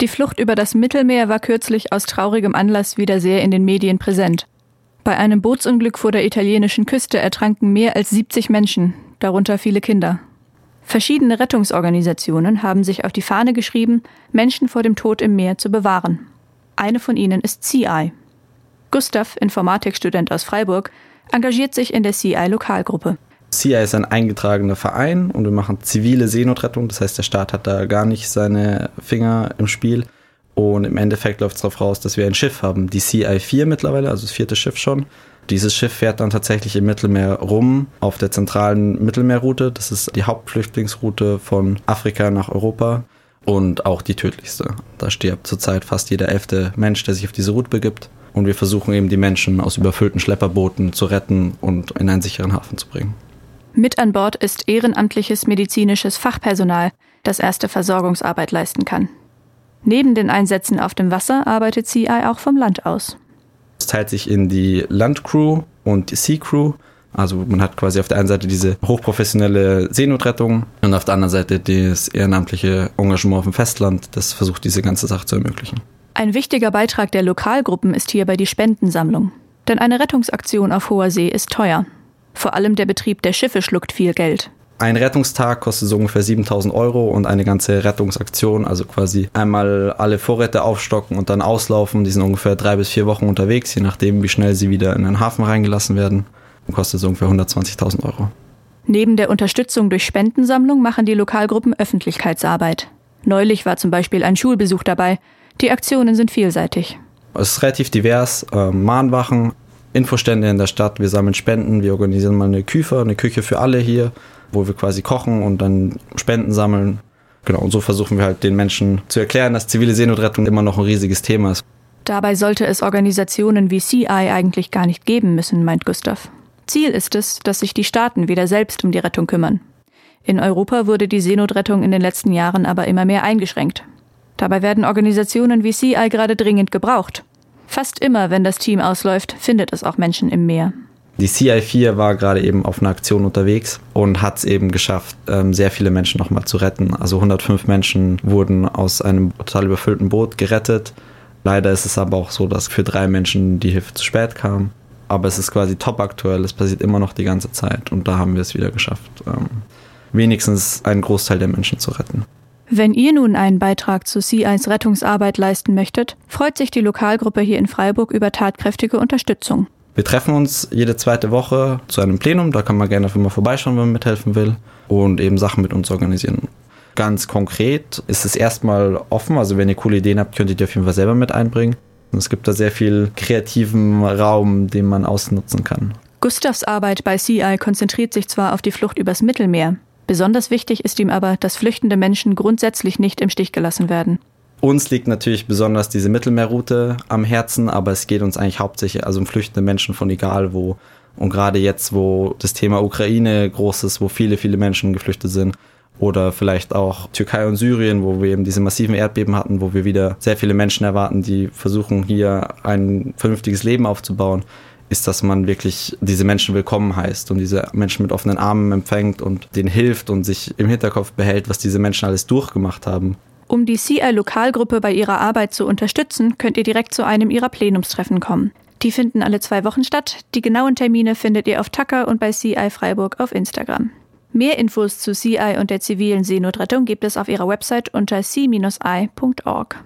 Die Flucht über das Mittelmeer war kürzlich aus traurigem Anlass wieder sehr in den Medien präsent. Bei einem Bootsunglück vor der italienischen Küste ertranken mehr als 70 Menschen, darunter viele Kinder. Verschiedene Rettungsorganisationen haben sich auf die Fahne geschrieben, Menschen vor dem Tod im Meer zu bewahren. Eine von ihnen ist CI. Gustav, Informatikstudent aus Freiburg, engagiert sich in der CI-Lokalgruppe. CI ist ein eingetragener Verein und wir machen zivile Seenotrettung. Das heißt, der Staat hat da gar nicht seine Finger im Spiel. Und im Endeffekt läuft es darauf raus, dass wir ein Schiff haben, die CI4 mittlerweile, also das vierte Schiff schon. Dieses Schiff fährt dann tatsächlich im Mittelmeer rum auf der zentralen Mittelmeerroute. Das ist die Hauptflüchtlingsroute von Afrika nach Europa und auch die tödlichste. Da stirbt zurzeit fast jeder elfte Mensch, der sich auf diese Route begibt. Und wir versuchen eben die Menschen aus überfüllten Schlepperbooten zu retten und in einen sicheren Hafen zu bringen. Mit an Bord ist ehrenamtliches medizinisches Fachpersonal, das erste Versorgungsarbeit leisten kann. Neben den Einsätzen auf dem Wasser arbeitet CI auch vom Land aus. Es teilt sich in die Landcrew und die Sea Crew. Also man hat quasi auf der einen Seite diese hochprofessionelle Seenotrettung und auf der anderen Seite das ehrenamtliche Engagement auf dem Festland, das versucht diese ganze Sache zu ermöglichen. Ein wichtiger Beitrag der Lokalgruppen ist hierbei die Spendensammlung. Denn eine Rettungsaktion auf hoher See ist teuer. Vor allem der Betrieb der Schiffe schluckt viel Geld. Ein Rettungstag kostet so ungefähr 7000 Euro und eine ganze Rettungsaktion, also quasi einmal alle Vorräte aufstocken und dann auslaufen. Die sind ungefähr drei bis vier Wochen unterwegs, je nachdem, wie schnell sie wieder in den Hafen reingelassen werden. Und kostet so ungefähr 120.000 Euro. Neben der Unterstützung durch Spendensammlung machen die Lokalgruppen Öffentlichkeitsarbeit. Neulich war zum Beispiel ein Schulbesuch dabei. Die Aktionen sind vielseitig. Es ist relativ divers. Äh, Mahnwachen, Infostände in der Stadt, wir sammeln Spenden, wir organisieren mal eine Küche, eine Küche für alle hier, wo wir quasi kochen und dann Spenden sammeln. Genau, und so versuchen wir halt den Menschen zu erklären, dass zivile Seenotrettung immer noch ein riesiges Thema ist. Dabei sollte es Organisationen wie CI eigentlich gar nicht geben müssen, meint Gustav. Ziel ist es, dass sich die Staaten wieder selbst um die Rettung kümmern. In Europa wurde die Seenotrettung in den letzten Jahren aber immer mehr eingeschränkt. Dabei werden Organisationen wie CI gerade dringend gebraucht. Fast immer, wenn das Team ausläuft, findet es auch Menschen im Meer. Die CI4 war gerade eben auf einer Aktion unterwegs und hat es eben geschafft, ähm, sehr viele Menschen nochmal zu retten. Also 105 Menschen wurden aus einem total überfüllten Boot gerettet. Leider ist es aber auch so, dass für drei Menschen die Hilfe zu spät kam. Aber es ist quasi top aktuell, es passiert immer noch die ganze Zeit und da haben wir es wieder geschafft, ähm, wenigstens einen Großteil der Menschen zu retten. Wenn ihr nun einen Beitrag zu CIs Rettungsarbeit leisten möchtet, freut sich die Lokalgruppe hier in Freiburg über tatkräftige Unterstützung. Wir treffen uns jede zweite Woche zu einem Plenum, da kann man gerne einfach mal vorbeischauen, wenn man mithelfen will und eben Sachen mit uns organisieren. Ganz konkret ist es erstmal offen, also wenn ihr coole Ideen habt, könnt ihr die auf jeden Fall selber mit einbringen. Und es gibt da sehr viel kreativen Raum, den man ausnutzen kann. Gustavs Arbeit bei CI konzentriert sich zwar auf die Flucht übers Mittelmeer, Besonders wichtig ist ihm aber, dass flüchtende Menschen grundsätzlich nicht im Stich gelassen werden. Uns liegt natürlich besonders diese Mittelmeerroute am Herzen, aber es geht uns eigentlich hauptsächlich also um flüchtende Menschen von egal wo. Und gerade jetzt, wo das Thema Ukraine groß ist, wo viele, viele Menschen geflüchtet sind, oder vielleicht auch Türkei und Syrien, wo wir eben diese massiven Erdbeben hatten, wo wir wieder sehr viele Menschen erwarten, die versuchen, hier ein vernünftiges Leben aufzubauen ist, dass man wirklich diese Menschen willkommen heißt und diese Menschen mit offenen Armen empfängt und denen hilft und sich im Hinterkopf behält, was diese Menschen alles durchgemacht haben. Um die CI-Lokalgruppe bei ihrer Arbeit zu unterstützen, könnt ihr direkt zu einem ihrer Plenumstreffen kommen. Die finden alle zwei Wochen statt. Die genauen Termine findet ihr auf Tucker und bei CI Freiburg auf Instagram. Mehr Infos zu CI und der zivilen Seenotrettung gibt es auf ihrer Website unter c-i.org.